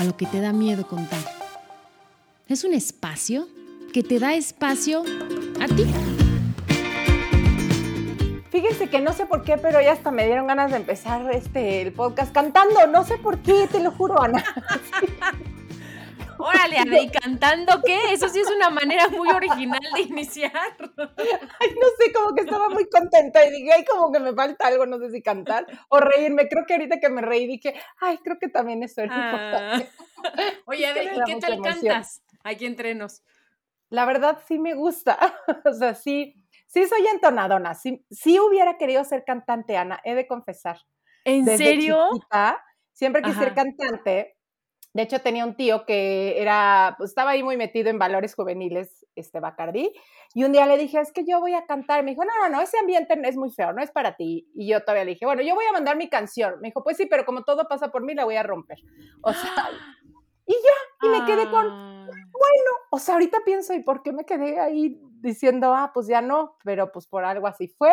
A lo que te da miedo contar. Es un espacio que te da espacio a ti. Fíjense que no sé por qué, pero ya hasta me dieron ganas de empezar este el podcast cantando. No sé por qué, te lo juro, Ana. Órale, Adri, ¿cantando qué? Eso sí es una manera muy original de iniciar. Ay, no sé, como que estaba muy contenta y dije, ay, como que me falta algo, no sé si cantar o reírme. Creo que ahorita que me reí dije, ay, creo que también eso es Ah. importante. Oye, Adri, ¿y qué tal emoción. cantas? Aquí entrenos. La verdad sí me gusta. o sea, sí, sí soy entonadona. Sí, sí hubiera querido ser cantante, Ana, he de confesar. ¿En Desde serio? chiquita, siempre quise ser cantante. De hecho, tenía un tío que era, pues estaba ahí muy metido en valores juveniles, este Bacardí, y un día le dije, es que yo voy a cantar. Me dijo, no, no, no, ese ambiente es muy feo, no es para ti. Y yo todavía le dije, bueno, yo voy a mandar mi canción. Me dijo, pues sí, pero como todo pasa por mí, la voy a romper. O sea, y ya, y me quedé con, Ah. o sea, ahorita pienso, ¿y por qué me quedé ahí diciendo, ah, pues ya no? Pero pues por algo así fue.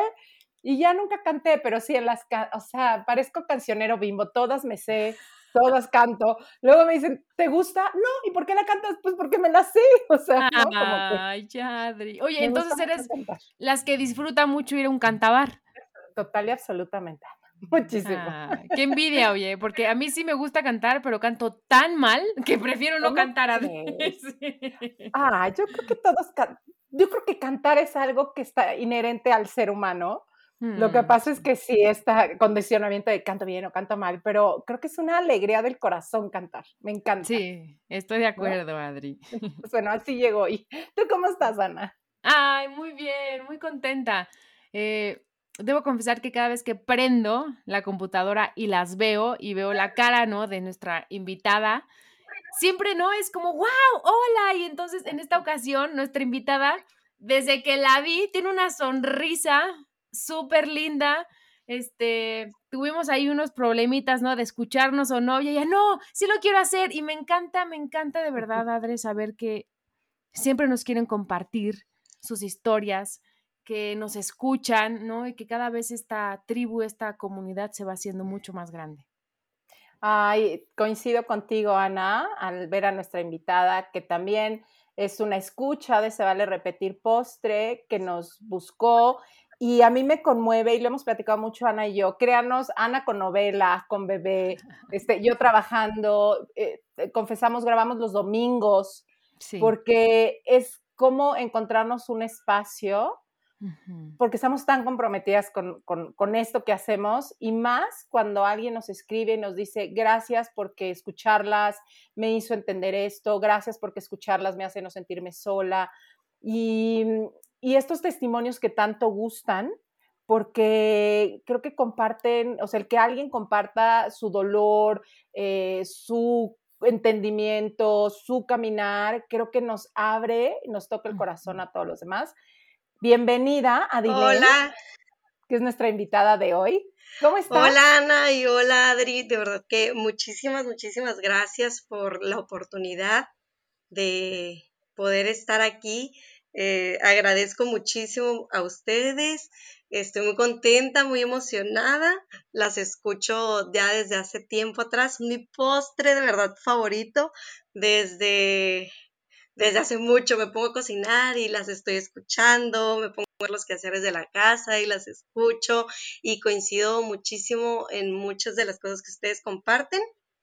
Y ya nunca canté, pero sí en las, o sea, parezco cancionero bimbo, todas me sé, todas canto. Luego me dicen, ¿te gusta? No, ¿y por qué la cantas? Pues porque me la sé, o sea, ¿no? Como que Ay, ya, Adri. Oye, entonces eres cantar. las que disfrutan mucho ir a un cantabar. Total y absolutamente, muchísimo. Ah, qué envidia, oye, porque a mí sí me gusta cantar, pero canto tan mal que prefiero no ¿Cómo cantar a? Sí. Ah, yo creo que todos, can- yo creo que cantar es algo que está inherente al ser humano. Lo que Mm, pasa es que sí, está condicionamiento de canto bien o canto mal, pero creo que es una alegría del corazón cantar. Me encanta. Sí, estoy de acuerdo, Adri. Pues bueno, así llegó hoy. ¿Tú cómo estás, Ana? Ay, muy bien, muy contenta. Eh, debo confesar que cada vez que prendo la computadora y las veo y veo la cara, ¿no? De nuestra invitada, siempre, ¿no? Es como, wow, hola. Y entonces en esta ocasión, nuestra invitada, desde que la vi, tiene una sonrisa súper linda. Este, tuvimos ahí unos problemitas, ¿no? De escucharnos o no. Y ella, no, sí lo quiero hacer. Y me encanta, me encanta de verdad, Adre, saber que siempre nos quieren compartir sus historias, que nos escuchan, ¿no? Y que cada vez esta tribu, esta comunidad se va haciendo mucho más grande. Ay, coincido contigo, Ana, al ver a nuestra invitada, que también es una escucha de Se Vale Repetir Postre, que nos buscó. Y a mí me conmueve, y lo hemos platicado mucho Ana y yo, créanos, Ana con novela, con bebé, este, yo trabajando, eh, eh, confesamos, grabamos los domingos, Sí. porque es como encontrarnos un espacio porque estamos tan comprometidas con, con- con esto que hacemos y más cuando alguien nos escribe y nos dice gracias porque escucharlas me hizo entender esto, gracias porque escucharlas me hace no sentirme sola y, y estos testimonios que tanto gustan porque creo que comparten, o sea, el que alguien comparta su dolor, eh, su entendimiento, su caminar, creo que nos abre, nos toca el corazón a todos los demás. Bienvenida a Dilén, Hola, que es nuestra invitada de hoy. ¿Cómo estás? hola Ana y hola Adri, de verdad que muchísimas, muchísimas gracias por la oportunidad de poder estar aquí. Eh, agradezco muchísimo a ustedes, estoy muy contenta, muy emocionada, las escucho ya desde hace tiempo atrás, mi postre de verdad favorito desde desde hace mucho me pongo a cocinar y las estoy escuchando, me pongo a ver los quehaceres de la casa y las escucho y coincido muchísimo en muchas de las cosas que ustedes comparten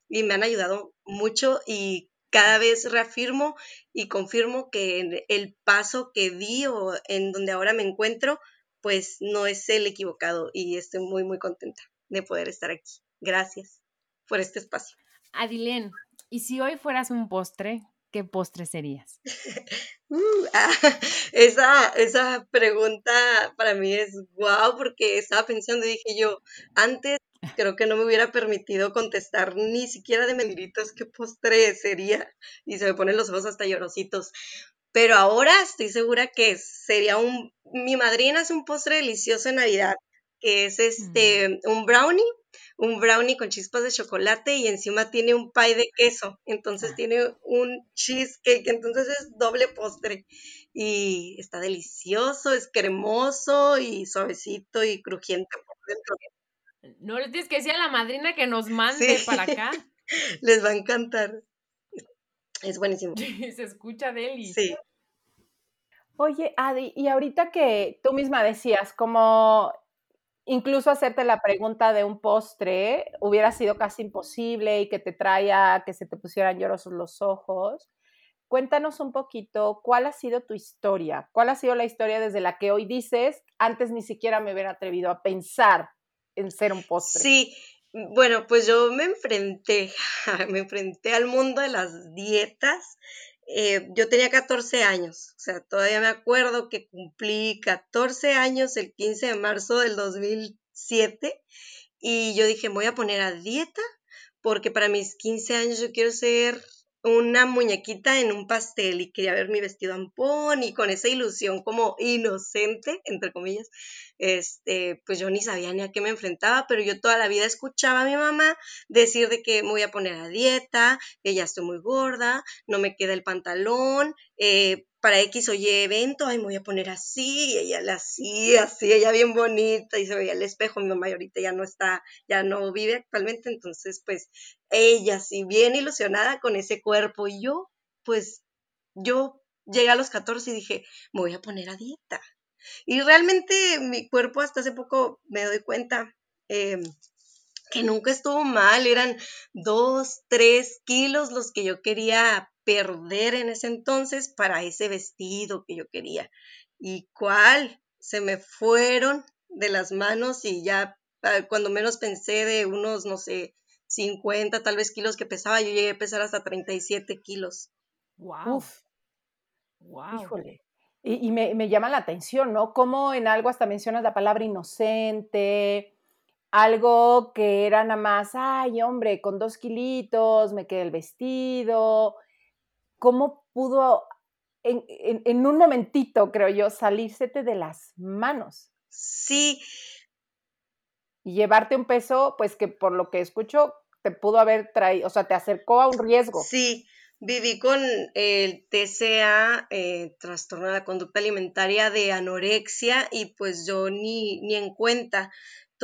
y me han ayudado mucho y cada vez reafirmo y confirmo que el paso que di o en donde ahora me encuentro, pues no es el equivocado y estoy muy, muy contenta de poder estar aquí. Gracias por este espacio. Adilén, ¿y si hoy fueras un postre, qué postre serías? Uh, ah, esa, esa pregunta para mí es guau, porque estaba pensando y dije yo, antes creo que no me hubiera permitido contestar ni siquiera de mentiritas qué postre sería. Y se me ponen los ojos hasta llorositos. Pero ahora estoy segura que sería un... Mi madrina hace un postre delicioso en Navidad, que es este, un brownie un brownie con chispas de chocolate y encima tiene un pie de queso, entonces ah. tiene un cheesecake, entonces es doble postre y está delicioso, es cremoso y suavecito y crujiente por dentro. No le tienes que decir a la madrina que nos mande para acá. Les va a encantar. Es buenísimo. Se escucha deli. Sí. Oye, Adi, y ahorita que tú misma decías, como incluso hacerte la pregunta de un postre hubiera sido casi imposible y que te traía que se te pusieran llorosos los ojos. Cuéntanos un poquito cuál ha sido tu historia, cuál ha sido la historia desde la que hoy dices, antes ni siquiera me hubiera atrevido a pensar en ser un postre. Sí, bueno, pues yo me enfrenté, me enfrenté al mundo de las dietas eh, yo tenía 14 años, o sea, todavía me acuerdo que cumplí 14 años el 15 de marzo del 2007 y yo dije, voy a poner a dieta porque para mis 15 años yo quiero ser una muñequita en un pastel y quería ver mi vestido ampón y con esa ilusión como inocente, entre comillas, este, pues yo ni sabía ni a qué me enfrentaba, pero yo toda la vida escuchaba a mi mamá decir de que me voy a poner a dieta, que ya estoy muy gorda, no me queda el pantalón, eh, para X o Y evento, ay, me voy a poner así, y ella la hacía así, ella bien bonita, y se veía el espejo, mi mamá ahorita ya no está, ya no vive actualmente, entonces, pues, ella sí, bien ilusionada con ese cuerpo, y yo, pues, yo llegué a los 14 y dije, me voy a poner a dieta. Y realmente mi cuerpo hasta hace poco me doy cuenta em, que nunca estuvo mal, eran dos, tres kilos los que yo quería perder en ese entonces para ese vestido que yo quería. ¿Y cuál? Se me fueron de las manos y ya ah, cuando menos pensé de unos, no sé, 50 tal vez kilos que pesaba, yo llegué a pesar hasta 37 kilos. ¡Wow! Uf. ¡Wow! Híjole. Y, me, me, llama la atención, ¿no? Como en algo hasta mencionas la palabra inocente, algo que era nada más, ay, hombre, con dos kilitos, me quedé el vestido, cómo pudo en, un momentito, creo yo, salírsete de las manos. Sí. Y llevarte un peso, pues que por lo que escucho, te pudo haber traído, o sea, te acercó a un riesgo. Sí, viví con el TCA, eh, trastorno de la conducta alimentaria de anorexia, y pues yo ni, ni en cuenta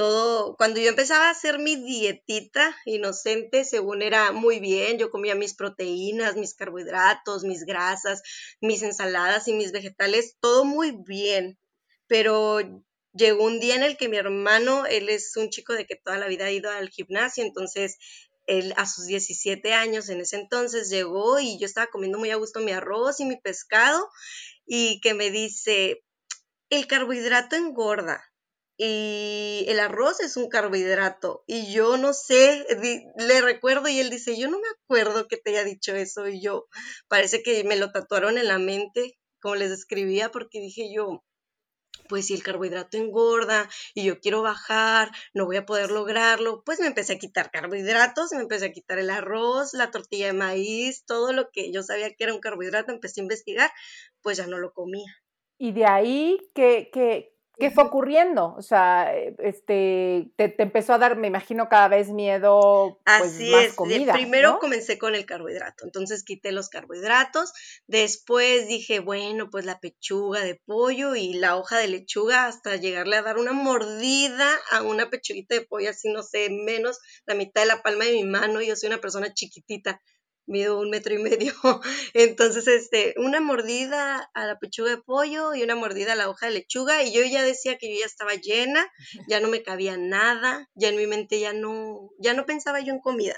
todo, cuando yo empezaba a hacer mi dietita inocente, según era muy bien, yo comía mis proteínas, mis carbohidratos, mis grasas, mis ensaladas y mis vegetales, todo muy bien, pero llegó un día en el que mi hermano, él es un chico de que toda la vida ha ido al gimnasio, entonces él a sus 17 años en ese entonces llegó y yo estaba comiendo muy a gusto mi arroz y mi pescado y que me dice, el carbohidrato engorda y el arroz es un carbohidrato y yo no sé, le recuerdo y él dice, yo no me acuerdo que te haya dicho eso y yo parece que me lo tatuaron en la mente, como les describía, porque dije yo, pues si el carbohidrato engorda y yo quiero bajar, no voy a poder lograrlo, pues me empecé a quitar carbohidratos, me empecé a quitar el arroz, la tortilla de maíz, todo lo que yo sabía que era un carbohidrato, empecé a investigar, pues ya no lo comía. Y de ahí, que, que ¿Qué fue ocurriendo? O sea, eh, este, te, empezó a dar, me imagino, cada vez miedo, pues, Así más es. comida. Primero comencé con el carbohidrato, entonces quité los carbohidratos, después dije, bueno, pues la pechuga de pollo y la hoja de lechuga hasta llegarle a dar una mordida a una pechuguita de pollo, así no sé, menos la mitad de la palma de mi mano, yo soy una persona chiquitita, mido un metro y medio. Entonces, este, una mordida a la pechuga de pollo y una mordida a la hoja de lechuga. Y yo ya decía que yo ya estaba llena, ya no me cabía nada, ya en mi mente ya no, ya no pensaba yo en comida.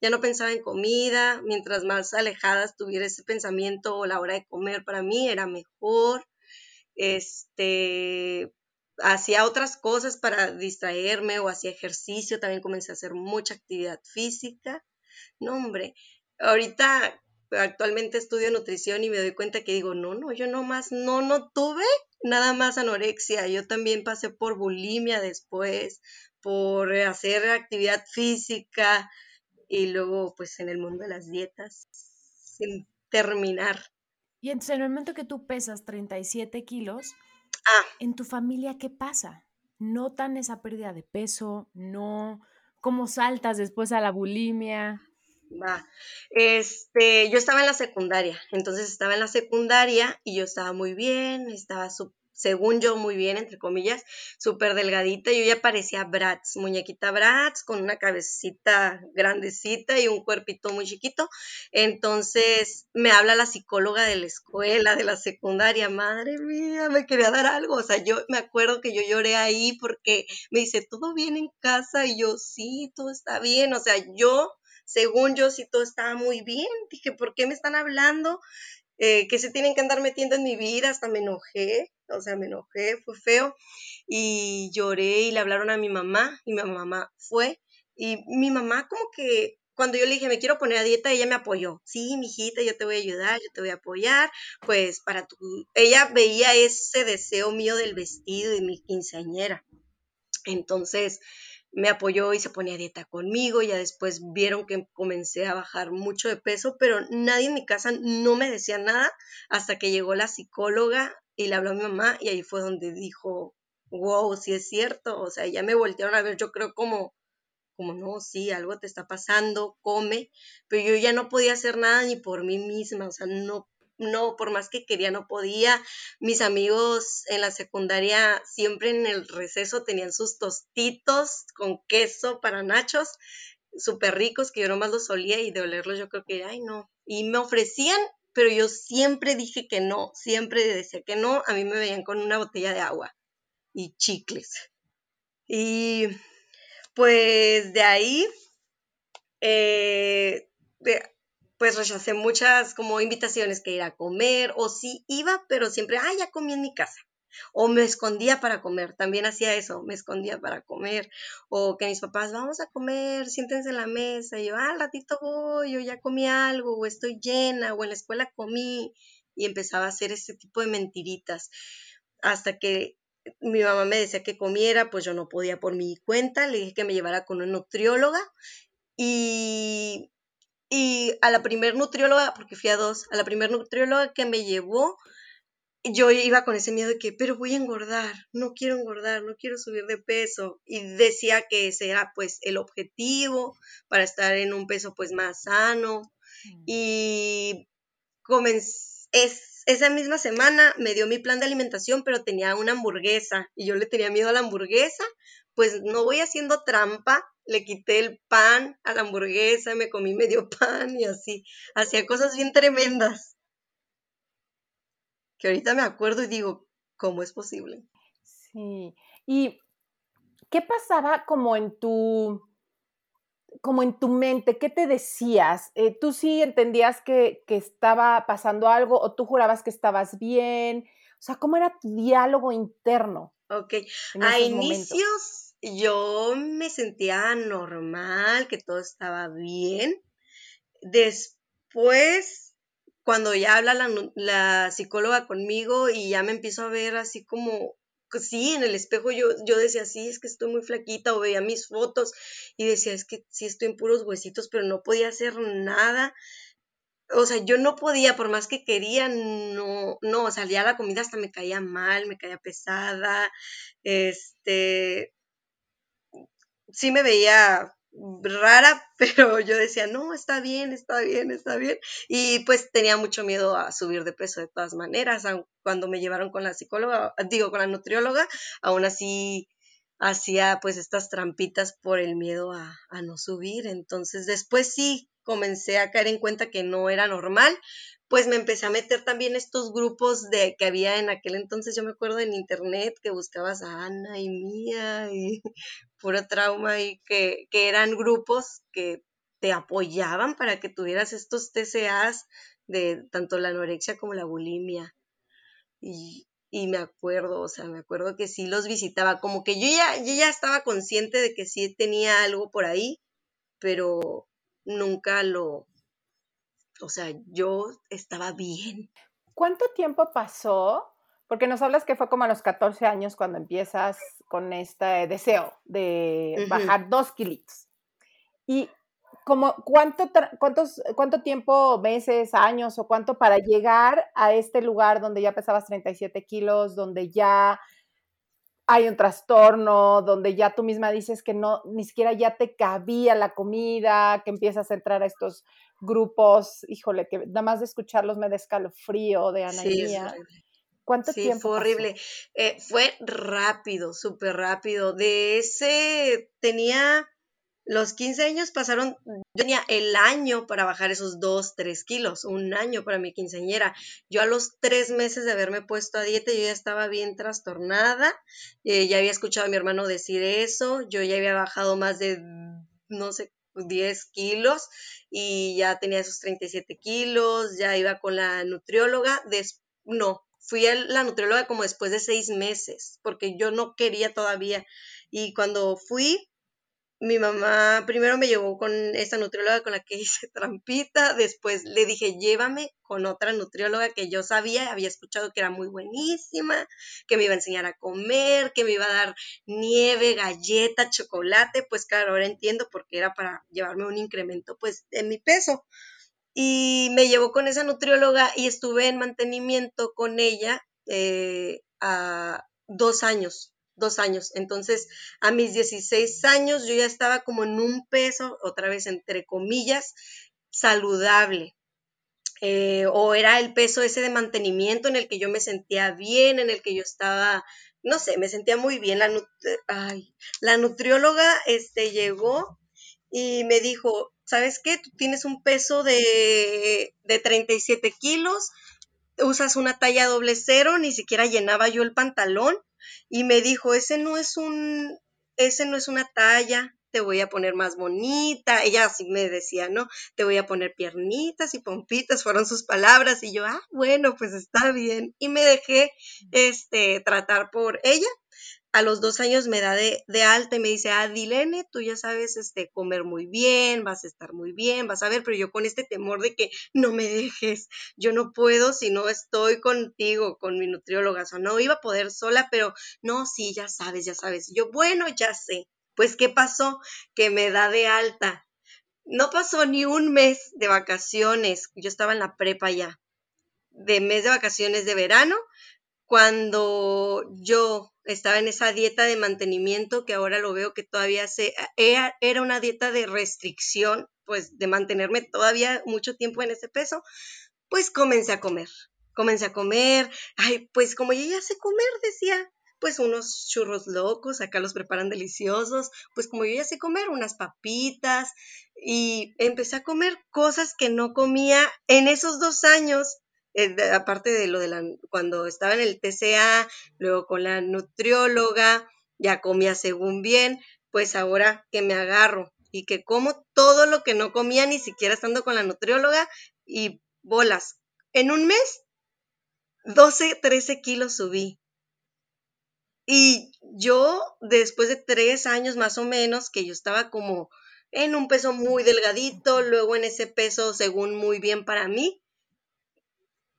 Ya no pensaba en comida, mientras más alejada estuviera ese pensamiento o la hora de comer para mí era mejor. Este, hacía otras cosas para distraerme o hacía ejercicio, también comencé a hacer mucha actividad física. No, hombre, ahorita actualmente estudio nutrición y me doy cuenta que digo, no, no, yo nomás no, no tuve nada más anorexia, yo también pasé por bulimia después, por hacer actividad física y luego pues en el mundo de las dietas sin terminar. Y entonces en el momento que tú pesas 37 kilos, Ah, ¿en tu familia qué pasa? ¿Notan esa pérdida de peso? ¿No? ¿Cómo saltas después a la bulimia? Va. Este, yo estaba en la secundaria, entonces estaba en la secundaria y yo estaba muy bien, estaba según yo muy bien, entre comillas, súper delgadita, yo ya parecía Bratz, muñequita Bratz, con una cabecita grandecita y un cuerpito muy chiquito. Entonces me habla la psicóloga de la escuela, de la secundaria, madre mía, me quería dar algo, o sea, yo me acuerdo que yo lloré ahí porque me dice, ¿todo bien en casa? Y yo, sí, todo está bien, o sea, yo según yo, sí todo estaba muy bien. Dije, ¿por qué me están hablando? Eh, que se tienen que andar metiendo en mi vida, hasta me enojé, o sea, me enojé, fue feo, y lloré y le hablaron a mi mamá, y mi mamá fue, y mi mamá como que cuando yo le dije, me quiero poner a dieta, ella me apoyó, sí, mijita, yo te voy a ayudar, yo te voy a apoyar, pues para tu, ella veía ese deseo mío del vestido y mi quinceañera, entonces me apoyó y se ponía dieta conmigo. Ya después vieron que comencé a bajar mucho de peso, pero nadie en mi casa no me decía nada hasta que llegó la psicóloga y le habló a mi mamá y ahí fue donde dijo, wow, sí es cierto. O sea, ya me voltearon a ver, yo creo como, como no, sí, algo te está pasando, come, pero yo ya no podía hacer nada ni por mí misma, o sea, no no, por más que quería, no podía. Mis amigos en la secundaria siempre en el receso tenían sus tostitos con queso para nachos, súper ricos, que yo nomás los solía y de olerlos yo creo que, ay, no. Y me ofrecían, pero yo siempre dije que no, siempre decía que no. A mí me veían con una botella de agua y chicles. Y pues de ahí, eh, pues rechacé muchas como invitaciones que ir a comer o sí iba, pero siempre, ah, ya comí en mi casa. O me escondía para comer, también hacía eso, me escondía para comer. O que mis papás, vamos a comer, siéntense en la mesa. Y yo, ah, ratito voy, o ya comí algo, o estoy llena, o en la escuela comí. Y empezaba a hacer ese tipo de mentiritas. Hasta que mi mamá me decía que comiera, pues yo no podía por mi cuenta. Le dije que me llevara con una nutrióloga. Y y a la primer nutrióloga, porque fui a dos, a la primer nutrióloga que me llevó, yo iba con ese miedo de que, pero voy a engordar, no quiero engordar, no quiero subir de peso. Y decía que ese era pues el objetivo para estar en un peso pues más sano. Y comencé, es, esa misma semana me dio mi plan de alimentación, pero tenía una hamburguesa y yo le tenía miedo a la hamburguesa, pues no voy haciendo trampa, le quité el pan a la hamburguesa, me comí medio pan y así, hacía cosas bien tremendas. Que ahorita me acuerdo y digo, ¿cómo es posible? Sí. ¿Y qué pasaba como en tu como en tu mente, ¿qué te decías? Eh, ¿Tú sí entendías que, que, estaba pasando algo o tú jurabas que estabas bien? O sea, ¿cómo era tu diálogo interno? Ok, a inicios momentos? Yo me sentía normal, que todo estaba bien. Después, cuando ya habla la, psicóloga conmigo y ya me empiezo a ver así como sí, en el espejo yo, yo decía, sí, es que estoy muy flaquita, o veía mis fotos y decía, es que sí estoy en puros huesitos, pero no podía hacer nada. O sea, yo no podía, por más que quería, no, no, salía la comida hasta me caía mal, me caía pesada, este, sí me veía rara, pero yo decía, no, está bien, está bien, está bien. Y pues tenía mucho miedo a subir de peso de todas maneras. Cuando me llevaron con la psicóloga, digo, con la nutrióloga, aún así hacía pues estas trampitas por el miedo a, a no subir. Entonces después sí comencé a caer en cuenta que no era normal, pues me empecé a meter también estos grupos de que había en aquel entonces, yo me acuerdo en internet que buscabas a Ana y Mía y puro trauma y que, que eran grupos que te apoyaban para que tuvieras estos TCAs de tanto la anorexia como la bulimia. Y, y, me acuerdo, o sea, me acuerdo que sí los visitaba, como que yo ya, yo ya estaba consciente de que sí tenía algo por ahí, pero nunca lo, o sea, yo estaba bien. ¿Cuánto tiempo pasó Porque nos hablas que fue como a los 14 años cuando empiezas con este deseo de bajar dos kilitos. Y como cuánto, cuántos, cuánto tiempo, meses, años o cuánto para llegar a este lugar donde ya pesabas 37 kilos, donde ya hay un trastorno, donde ya tú misma dices que no, ni siquiera ya te cabía la comida, que empiezas a entrar a estos grupos, híjole, que nada más de escucharlos me da escalofrío de anemia. Sí, ¿Cuánto sí, tiempo? Fue horrible. Eh, fue rápido, súper rápido. De ese tenía los 15 años pasaron, yo tenía el año para bajar esos 2, 3 kilos, un año para mi quinceañera. Yo a los tres meses de haberme puesto a dieta, yo ya estaba bien trastornada, eh, ya había escuchado a mi hermano decir eso, yo ya había bajado más de, no sé, 10 kilos y ya tenía esos 37 kilos, ya iba con la nutrióloga, no, fui a la nutrióloga como después de seis meses, porque yo no quería todavía. Y cuando fui, mi mamá primero me llevó con esta nutrióloga con la que hice trampita, después le dije, llévame con otra nutrióloga que yo sabía, había escuchado que era muy buenísima, que me iba a enseñar a comer, que me iba a dar nieve, galleta, chocolate, pues claro, ahora entiendo porque era para llevarme un incremento pues en mi peso. Y me llevó con esa nutrióloga y estuve en mantenimiento con ella eh, a dos años, dos años. Entonces, a mis 16 años yo ya estaba como en un peso, otra vez entre comillas, saludable. Eh, o era el peso ese de mantenimiento en el que yo me sentía bien, en el que yo estaba, no sé, me sentía muy bien. La, la nutrióloga este, llegó y me dijo, ¿sabes qué? Tú tienes un peso de, de 37 kilos, usas una talla doble cero, ni siquiera llenaba yo el pantalón y me dijo, ese no es un, ese no es una talla, te voy a poner más bonita. Ella así me decía, ¿no? Te voy a poner piernitas y pompitas, fueron sus palabras. Y yo, ah, bueno, pues está bien. Y me dejé este, tratar por ella a los dos años me da de, alta y me dice, ah, Dilene, tú ya sabes este, comer muy bien, vas a estar muy bien, vas a ver, pero yo con este temor de que no me dejes, yo no puedo si no estoy contigo, con mi nutrióloga, o sea, no iba a poder sola, pero no, sí, ya sabes, ya sabes. yo, bueno, ya sé. Pues, ¿qué pasó? Que me da de alta. No pasó ni un mes de vacaciones, yo estaba en la prepa ya, de mes de vacaciones de verano, cuando yo estaba en esa dieta de mantenimiento que ahora lo veo que todavía se, era una dieta de restricción, pues de mantenerme todavía mucho tiempo en ese peso, pues comencé a comer, comencé a comer, ay, pues como yo ya sé comer, decía, pues unos churros locos, acá los preparan deliciosos, pues como yo ya sé comer, unas papitas, y empecé a comer cosas que no comía en esos dos años eh, aparte de lo de la, cuando estaba en el TCA, luego con la nutrióloga, ya comía según bien, pues ahora que me agarro y que como todo lo que no comía ni siquiera estando con la nutrióloga y bolas. En un mes, 12, 13 kilos subí. Y yo, después de tres años más o menos, que yo estaba como en un peso muy delgadito, luego en ese peso según muy bien para mí,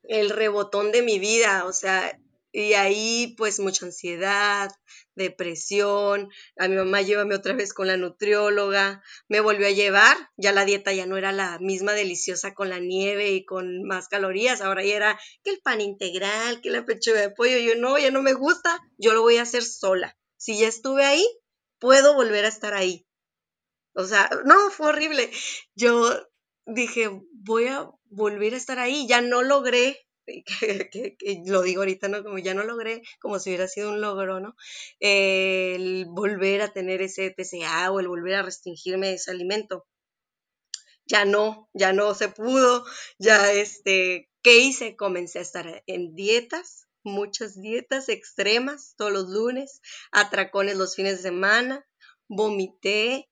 el rebotón de mi vida, o sea, y ahí pues mucha ansiedad, depresión, a mi mamá llévame otra vez con la nutrióloga, me volvió a llevar, ya la dieta ya no era la misma deliciosa con la nieve y con más calorías, ahora ya era que el pan integral, que la pechuga de pollo, yo no, ya no me gusta, yo lo voy a hacer sola. Si ya estuve ahí, puedo volver a estar ahí. O sea, no, fue horrible. Yo dije, voy a volver a estar ahí, ya no logré, que, lo digo ahorita, ¿no? Como ya no logré, como si hubiera sido un logro, ¿no? el volver a tener ese TCA o el volver a restringirme ese alimento. Ya no, ya no se pudo, ya este, ¿qué hice? Comencé a estar en dietas, muchas dietas extremas todos los lunes, atracones los fines de semana, vomité,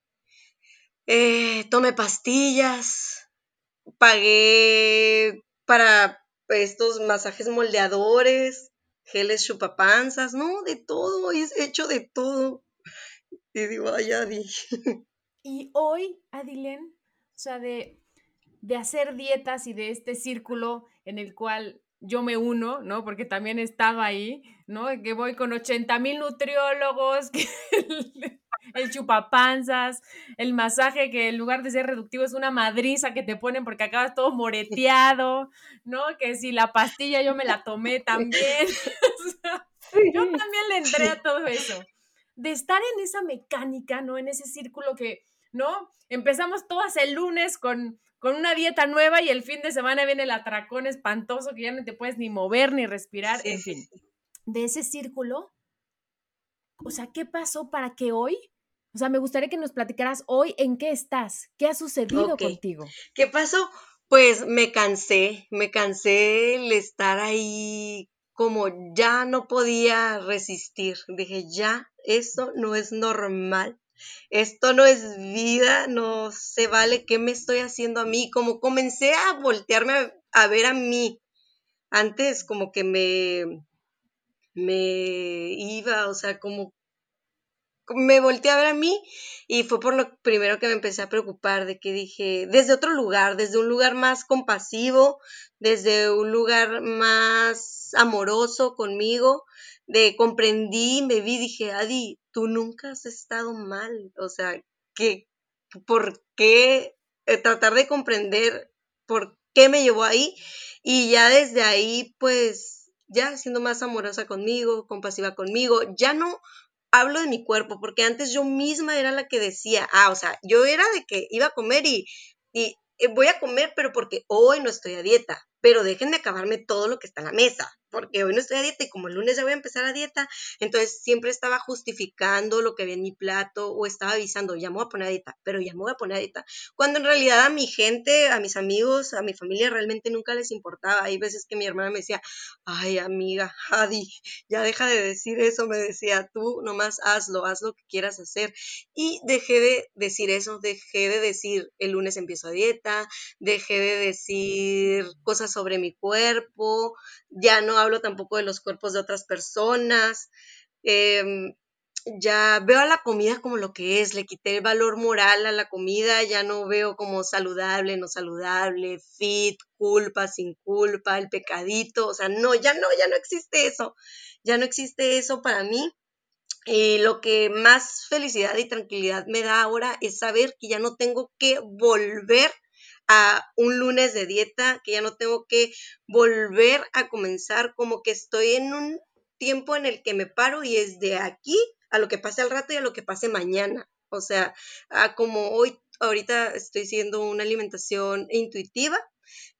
eh, tomé pastillas, pagué para estos masajes moldeadores, geles chupapanzas, no, de todo, es hecho de todo. Y digo, ay, Adi. Y hoy, Adilen, o sea, de, de hacer dietas y de este círculo en el cual yo me uno, ¿no? Porque también estaba ahí, ¿no? Que voy con 80 mil nutriólogos, que el, chupapanzas, el masaje que en lugar de ser reductivo es una madriza que te ponen porque acabas todo moreteado, ¿no? Que si la pastilla yo me la tomé también. yo también le entré a todo eso. De estar en esa mecánica, ¿no? En ese círculo que, ¿no? Empezamos todas el lunes con con una dieta nueva y el fin de semana viene el atracón espantoso que ya no te puedes ni mover ni respirar, en fin. De ese círculo, o sea, ¿qué pasó para que hoy? O sea, me gustaría que nos platicaras hoy en qué estás, qué ha sucedido contigo. ¿Qué pasó? Pues me cansé, me cansé el estar ahí como ya no podía resistir. Dije, ya, eso no es normal esto no es vida, no se vale, ¿qué me estoy haciendo a mí? Como comencé a voltearme a, ver a mí. Antes como que me, me iba, o sea, como me volteé a ver a mí y fue por lo primero que me empecé a preocupar de que dije, desde otro lugar, desde un lugar más compasivo, desde un lugar más amoroso conmigo, de comprendí, me vi, dije, Adi, tú nunca has estado mal, o sea, que, ¿por qué eh, tratar de comprender por qué me llevó ahí? Y ya desde ahí, pues, ya siendo más amorosa conmigo, compasiva conmigo, ya no hablo de mi cuerpo, porque antes yo misma era la que decía, ah, o sea, yo era de que iba a comer y, y eh, voy a comer, pero porque hoy no estoy a dieta, pero dejen de acabarme todo lo que está en la mesa porque hoy no estoy a dieta y como el lunes ya voy a empezar a dieta, entonces siempre estaba justificando lo que había en mi plato o estaba avisando, ya me voy a poner a dieta, pero ya me voy a poner a dieta, cuando en realidad a mi gente, a mis amigos, a mi familia realmente nunca les importaba. Hay veces que mi hermana me decía, ay amiga, Adi, ya deja de decir eso, me decía, tú nomás hazlo, haz lo que quieras hacer. Y dejé de decir eso, dejé de decir, el lunes empiezo a dieta, dejé de decir cosas sobre mi cuerpo, ya no hablo tampoco de los cuerpos de otras personas. Em, ya veo a la comida como lo que es, le quité el valor moral a la comida, ya no veo como saludable, no saludable, fit, culpa, sin culpa, el pecadito, o sea, no, ya no, ya no existe eso, ya no existe eso para mí. Y lo que más felicidad y tranquilidad me da ahora es saber que ya no tengo que volver a un lunes de dieta, que ya no tengo que volver a comenzar, como que estoy en un tiempo en el que me paro y es de aquí a lo que pase al rato y a lo que pase mañana. O sea, como hoy, ahorita estoy haciendo una alimentación intuitiva,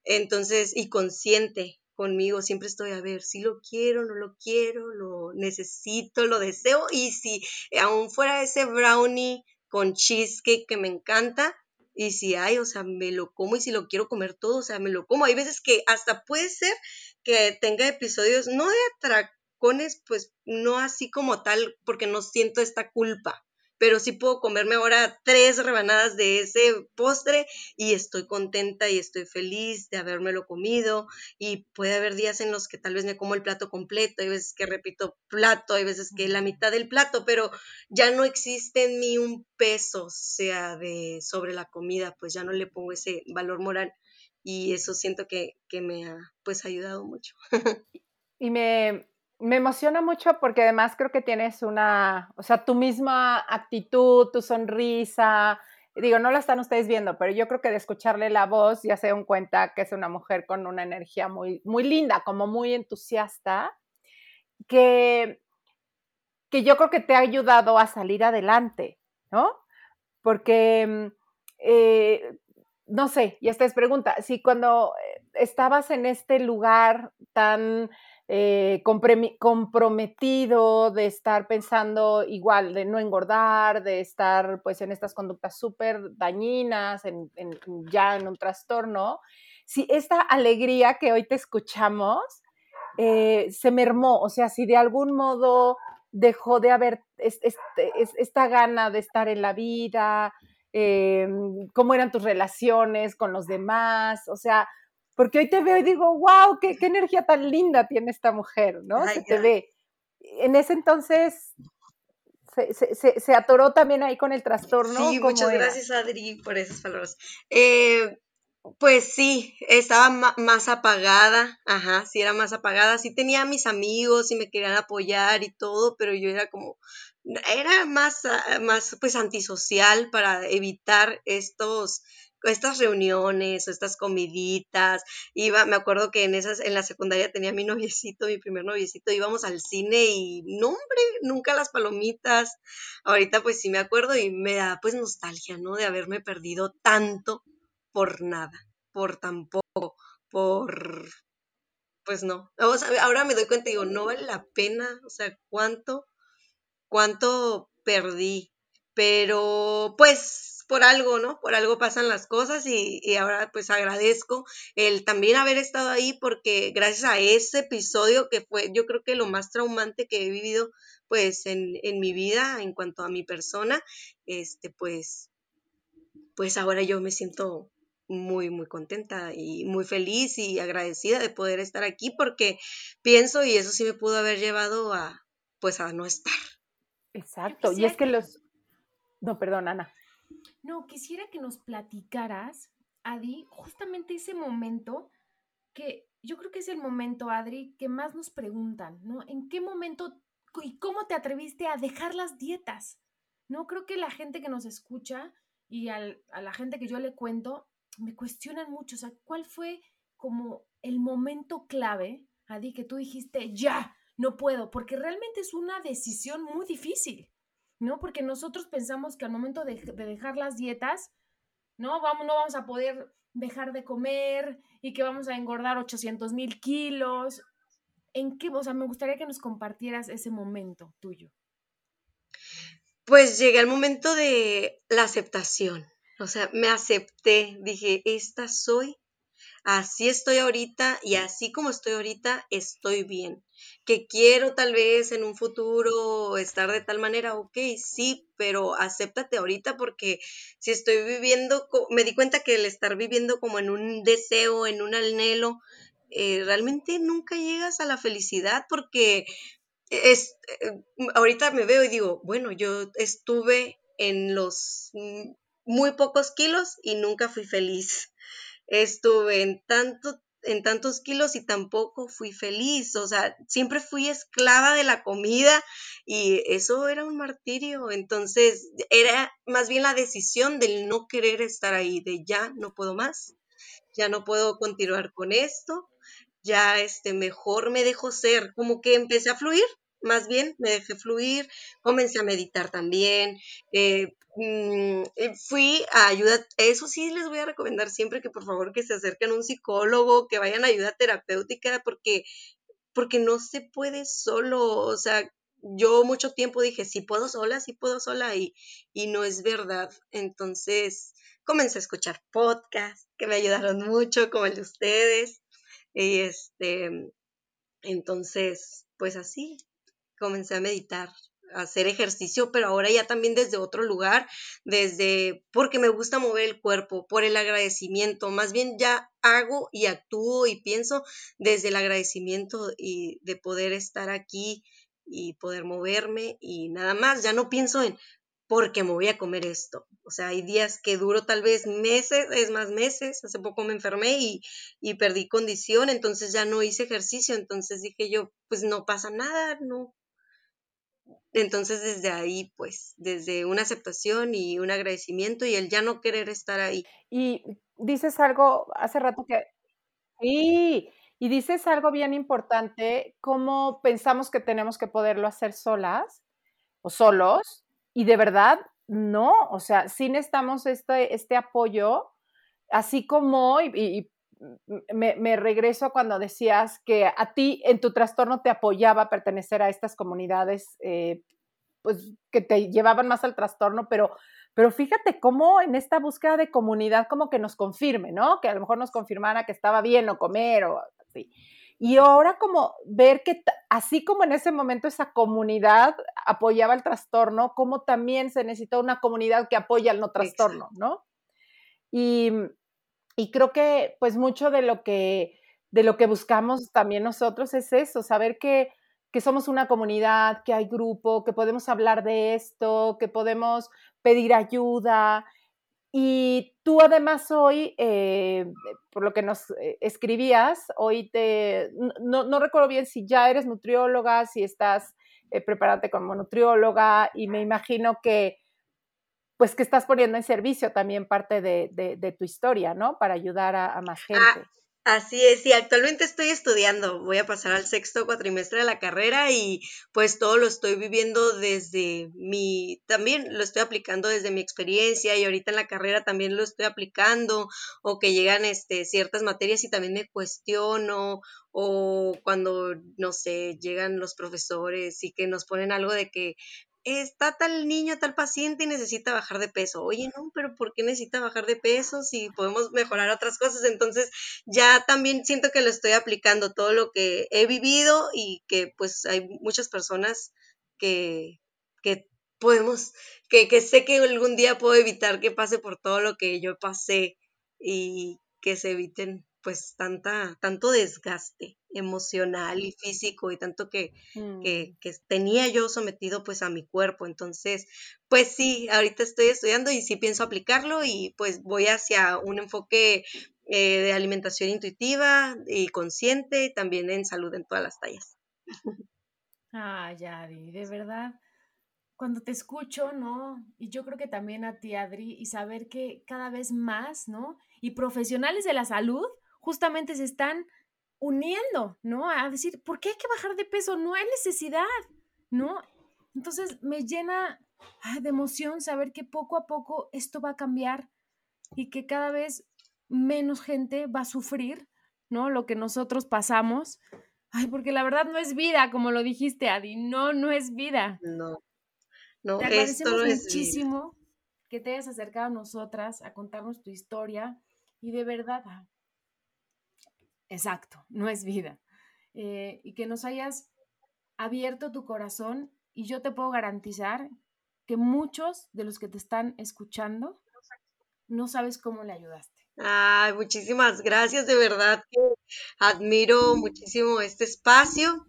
entonces, y consciente conmigo, siempre estoy a ver si lo quiero, no lo quiero, lo necesito, lo deseo, y si aún fuera ese brownie con cheesecake que me encanta, y si hay, o sea, me lo como y si lo quiero comer todo, o sea, me lo como. Hay veces que hasta puede ser que tenga episodios, no de atracones, pues no así como tal, porque no siento esta culpa, pero sí puedo comerme ahora tres rebanadas de ese postre y estoy contenta y estoy feliz de habérmelo comido y puede haber días en los que tal vez me como el plato completo, hay veces que repito plato, hay veces que la mitad del plato, pero ya no existe en mí un peso, sea de sobre la comida, pues ya no le pongo ese valor moral y eso siento que, que me ha pues ayudado mucho. y me, me emociona mucho porque además creo que tienes una, o sea, tu misma actitud, tu sonrisa. Digo, no la están ustedes viendo, pero yo creo que de escucharle la voz ya se dan cuenta que es una mujer con una energía muy, muy linda, como muy entusiasta, que, que yo creo que te ha ayudado a salir adelante, ¿no? Porque, eh, no sé, y esta es pregunta, si cuando eh, estabas en este lugar tan eh, comprometido, de estar pensando igual, de no engordar, de estar pues en estas conductas súper dañinas, en, ya en un trastorno, si esta alegría que hoy te escuchamos eh, se mermó, o sea, si de algún modo dejó de haber esta gana de estar en la vida, eh, cómo eran tus relaciones con los demás, o sea, porque hoy te veo y digo, wow, qué, qué energía tan linda tiene esta mujer, ¿no? se te ve. En ese entonces se, se, se, atoró también ahí con el trastorno. Sí, muchas gracias Adri por esas palabras. Eh, Pues sí, estaba más apagada, ajá, sí era más apagada, sí tenía mis amigos y me querían apoyar y todo, pero yo era como, era más, ah, más pues antisocial para evitar estos, estas reuniones estas comiditas. Iba, me acuerdo que en esas, en la secundaria tenía mi noviecito, mi primer noviecito, íbamos al cine y no, hombre, nunca las palomitas. Ahorita pues sí me acuerdo y me da pues nostalgia, ¿no? De haberme perdido tanto por nada, por tampoco, por, pues no. ahora me doy cuenta y digo, no vale la pena, o sea, cuánto, cuánto perdí. Pero pues por algo, ¿no? Por algo pasan las cosas y, y, ahora pues agradezco el también haber estado ahí porque gracias a ese episodio que fue yo creo que lo más traumante que he vivido pues en, en mi vida en cuanto a mi persona, este pues pues ahora yo me siento muy, muy contenta y muy feliz y agradecida de poder estar aquí porque pienso y eso sí me pudo haber llevado a, pues, a no estar. Exacto, y es que, los... No, perdón, Ana. No, quisiera que nos platicaras, Adi, justamente ese momento que yo creo que es el momento, Adri, que más nos preguntan, ¿no? ¿En qué momento y cómo te atreviste a dejar las dietas? No creo que la gente que nos escucha y a la gente que yo le cuento me cuestionan mucho, o sea, ¿cuál fue como el momento clave, Adi, que tú dijiste, ya, no puedo? Porque realmente es una decisión muy difícil, ¿no? Porque nosotros pensamos que al momento de, dejar las dietas, ¿no? Vamos, no vamos a poder dejar de comer y que vamos a engordar 800 mil kilos. ¿En qué? O sea, me gustaría que nos compartieras ese momento tuyo. Pues llegué al momento de la aceptación. O sea, me acepté, dije, esta soy, así estoy ahorita y así como estoy ahorita, estoy bien. Que quiero tal vez en un futuro estar de tal manera, ok, sí, pero acéptate ahorita porque si estoy viviendo, me di cuenta que el estar viviendo como en un deseo, en un anhelo, eh, realmente nunca llegas a la felicidad porque es, eh, ahorita me veo y digo, bueno, yo estuve en los muy pocos kilos y nunca fui feliz. Estuve en tanto en tantos kilos y tampoco fui feliz, o sea, siempre fui esclava de la comida y eso era un martirio, entonces era más bien la decisión del no querer estar ahí, de ya no puedo más, ya no puedo continuar con esto, ya este mejor me dejo ser, como que empecé a fluir, más bien me dejé fluir, comencé a meditar también, eh, mm, eh, fui a ayuda, eso sí les voy a recomendar siempre que por favor que se acerquen a un psicólogo, que vayan a ayuda terapéutica, porque, porque no se puede solo, o sea, yo mucho tiempo dije, sí puedo sola, sí puedo sola, y, y no es verdad. Entonces, comencé a escuchar podcasts que me ayudaron mucho, como el de ustedes, y este, entonces, pues así, comencé a meditar, a hacer ejercicio, pero ahora ya también desde otro lugar, desde porque me gusta mover el cuerpo, por el agradecimiento, más bien ya hago y actúo y pienso desde el agradecimiento y de poder estar aquí y poder moverme y nada más, ya no pienso en porque me voy a comer esto. O sea, hay días que duro tal vez meses, es más meses. Hace poco me enfermé y, y, perdí condición, entonces ya no hice ejercicio. Entonces dije yo, pues no pasa nada, no, entonces desde ahí, pues, desde una aceptación y un agradecimiento y el ya no querer estar ahí. Y dices algo hace rato que... Sí, y dices algo bien importante, cómo pensamos que tenemos que poderlo hacer solas o solos, y de verdad no, o sea, sí necesitamos este, este apoyo, así como, y, me, me, regreso cuando decías que a ti en tu trastorno te apoyaba pertenecer a estas comunidades, eh, pues que te llevaban más al trastorno, pero, pero fíjate cómo en esta búsqueda de comunidad como que nos confirme, ¿no? Que a lo mejor nos confirmara que estaba bien o comer o así. Y ahora como ver que así como en ese momento esa comunidad apoyaba el trastorno, como también se necesita una comunidad que apoya el no trastorno, ¿no? Y, y creo que pues mucho de lo que, de lo que buscamos también nosotros es eso, saber que, que somos una comunidad, que hay grupo, que podemos hablar de esto, que podemos pedir ayuda. y tú además hoy, eh, por lo que nos eh, escribías, hoy te, no, no, recuerdo bien si ya eres nutrióloga, si estás eh, preparándote como nutrióloga y me imagino que pues que estás poniendo en servicio también parte de, de, tu historia, ¿no? Para ayudar a, más ah, gente. Así es, y actualmente estoy estudiando, voy a pasar al sexto cuatrimestre de la carrera y pues todo lo estoy viviendo desde mi, también lo estoy aplicando desde mi experiencia y ahorita en la carrera también lo estoy aplicando o que llegan este, ciertas materias y también me cuestiono o cuando, no sé, llegan los profesores y que nos ponen algo de que está tal niño, tal paciente y necesita bajar de peso. Oye, no, pero ¿por qué necesita bajar de peso si podemos mejorar otras cosas? Entonces ya también siento que lo estoy aplicando todo lo que he vivido y que pues hay muchas personas que, que podemos, que, que sé que algún día puedo evitar que pase por todo lo que yo pasé y que se eviten pues tanta, tanto desgaste emocional y físico y tanto que, mm. que, tenía yo sometido pues a mi cuerpo. Entonces, pues sí, ahorita estoy estudiando y sí pienso aplicarlo y pues voy hacia un enfoque eh, de alimentación intuitiva y consciente y también en salud en todas las tallas. Ah, Yadi, de verdad, cuando te escucho, ¿no? Y yo creo que también a ti, Adri, y saber que cada vez más, ¿no? Y profesionales de la salud justamente se están uniendo, ¿no? A decir, ¿por qué hay que bajar de peso? No hay necesidad, ¿no? Entonces me llena de emoción saber que poco a poco esto va a cambiar y que cada vez menos gente va a sufrir, ¿no? Lo que nosotros pasamos. Ay, porque la verdad no es vida, como lo dijiste, Adi. No, no es vida. No. No, te agradecemos muchísimo que te hayas acercado a nosotras a contarnos tu historia y de verdad Exacto, no es vida. Eh, y que nos hayas abierto tu corazón y yo te puedo garantizar que muchos de los que te están escuchando no sabes cómo le ayudaste. Ay, muchísimas gracias, de verdad que admiro muchísimo este espacio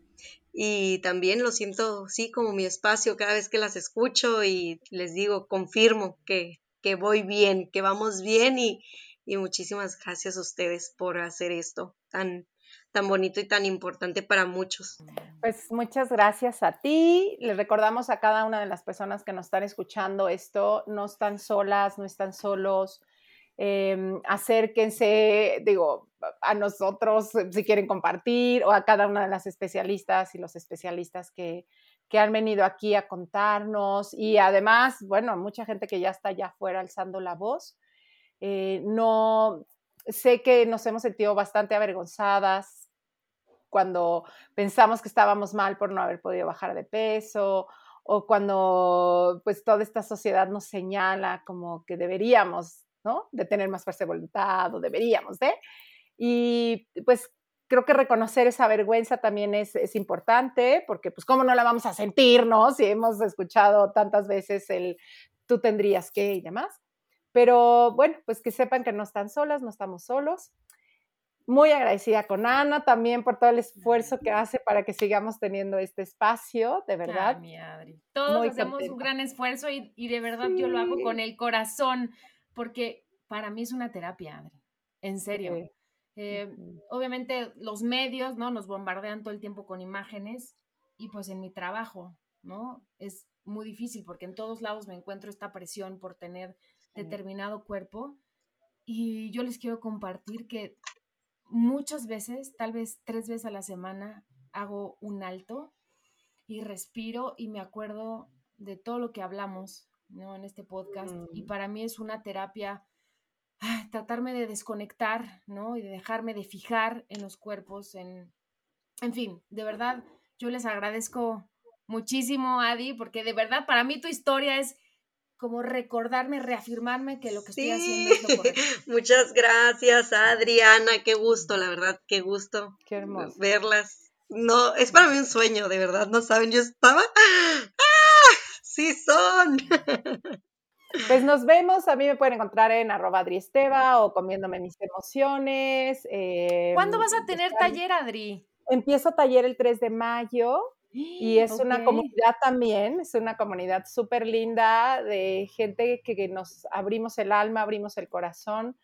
y también lo siento, sí, como mi espacio cada vez que las escucho y les digo, confirmo que, que voy bien, que vamos bien y, y muchísimas gracias a ustedes por hacer esto tan, tan bonito y tan importante para muchos. Pues muchas gracias a ti. Les recordamos a cada una de las personas que nos están escuchando esto, no están solas, no están solos. Em, acérquense, digo, a nosotros si quieren compartir o a cada una de las especialistas y los especialistas que, que han venido aquí a contarnos y además, bueno, mucha gente que ya está allá afuera alzando la voz. Eh, no, sé que nos hemos sentido bastante avergonzadas cuando pensamos que estábamos mal por no haber podido bajar de peso o cuando pues toda esta sociedad nos señala como que deberíamos, ¿no? De tener más fuerza de voluntad o deberíamos, ¿eh? Y pues creo que reconocer esa vergüenza también es, es, importante, porque pues cómo no la vamos a sentir, ¿no? Si hemos escuchado tantas veces el tú tendrías que y demás. Pero bueno, pues que sepan que no están solas, no estamos solos. Muy agradecida con Ana también por todo el esfuerzo que hace para que sigamos teniendo este espacio, de verdad. mi Adri. Todos hacemos un gran esfuerzo y, de verdad yo lo hago con el corazón, porque para mí es una terapia, Adri. En serio. Eh, obviamente los medios, ¿no? Nos bombardean todo el tiempo con imágenes y pues en mi trabajo, ¿no? Es muy difícil porque en todos lados me encuentro esta presión por tener determinado cuerpo. Y yo les quiero compartir que muchas veces, tal vez tres veces a la semana, hago un alto y respiro y me acuerdo de todo lo que hablamos ¿no? en este podcast. Y mm. para mí es una terapia tratarme de desconectar, ¿no? Y de dejarme de fijar en los cuerpos, en, en fin, de verdad, yo les agradezco muchísimo, Adi, porque de verdad para mí tu historia es como recordarme, reafirmarme que lo que estoy haciendo es lo correcto. Muchas gracias, Adriana, qué gusto, la verdad, qué gusto. Qué hermoso. Verlas. No, es para mí un sueño, de verdad, no saben, yo estaba, ¡ah! Sí son. Pues nos vemos, a mí me pueden encontrar en arroba Adri Esteba o comiéndome mis emociones. ¿Cuándo vas a tener taller, Adri? Empiezo taller el 3 de mayo Y es una comunidad también, es una comunidad súper linda de gente que, que nos abrimos el alma, abrimos el corazón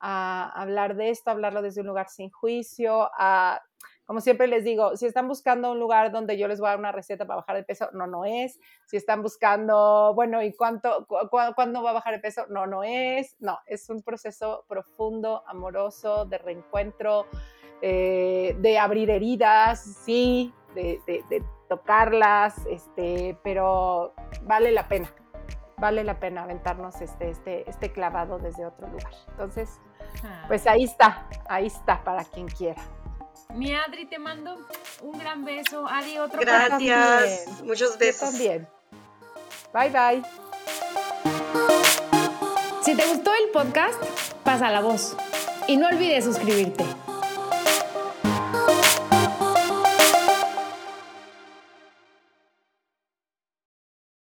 a hablar de esto, a hablarlo desde un lugar sin juicio, a, como siempre les digo, si están buscando un lugar donde yo les voy a dar una receta para bajar de peso, no, no es. Si están buscando, bueno, ¿y cuánto, cu- cu- cuándo va a bajar de peso? No, no es. No, es un proceso profundo, amoroso, de reencuentro, eh, de abrir heridas, sí, de, de- de tocarlas, este, pero vale la pena, vale la pena aventarnos este, este, este clavado desde otro lugar. Entonces, Ah. pues ahí está, ahí está para quien quiera. Mi Adri, te mando un gran beso. Adi, otro. Gracias. también. Muchos Yo besos. también. Bye bye. Si te gustó el podcast, pasa la voz y no olvides suscribirte.